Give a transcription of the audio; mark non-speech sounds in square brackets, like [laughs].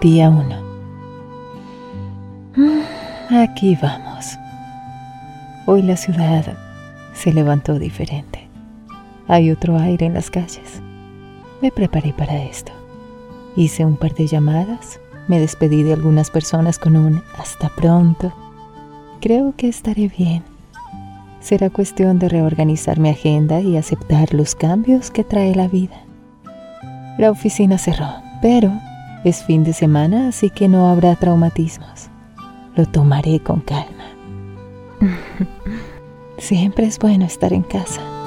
Día 1. Mm, aquí vamos. Hoy la ciudad se levantó diferente. Hay otro aire en las calles. Me preparé para esto. Hice un par de llamadas, me despedí de algunas personas con un hasta pronto. Creo que estaré bien. Será cuestión de reorganizar mi agenda y aceptar los cambios que trae la vida. La oficina cerró, pero es fin de semana, así que no habrá traumatismos. Lo tomaré con calma. [laughs] Siempre es bueno estar en casa.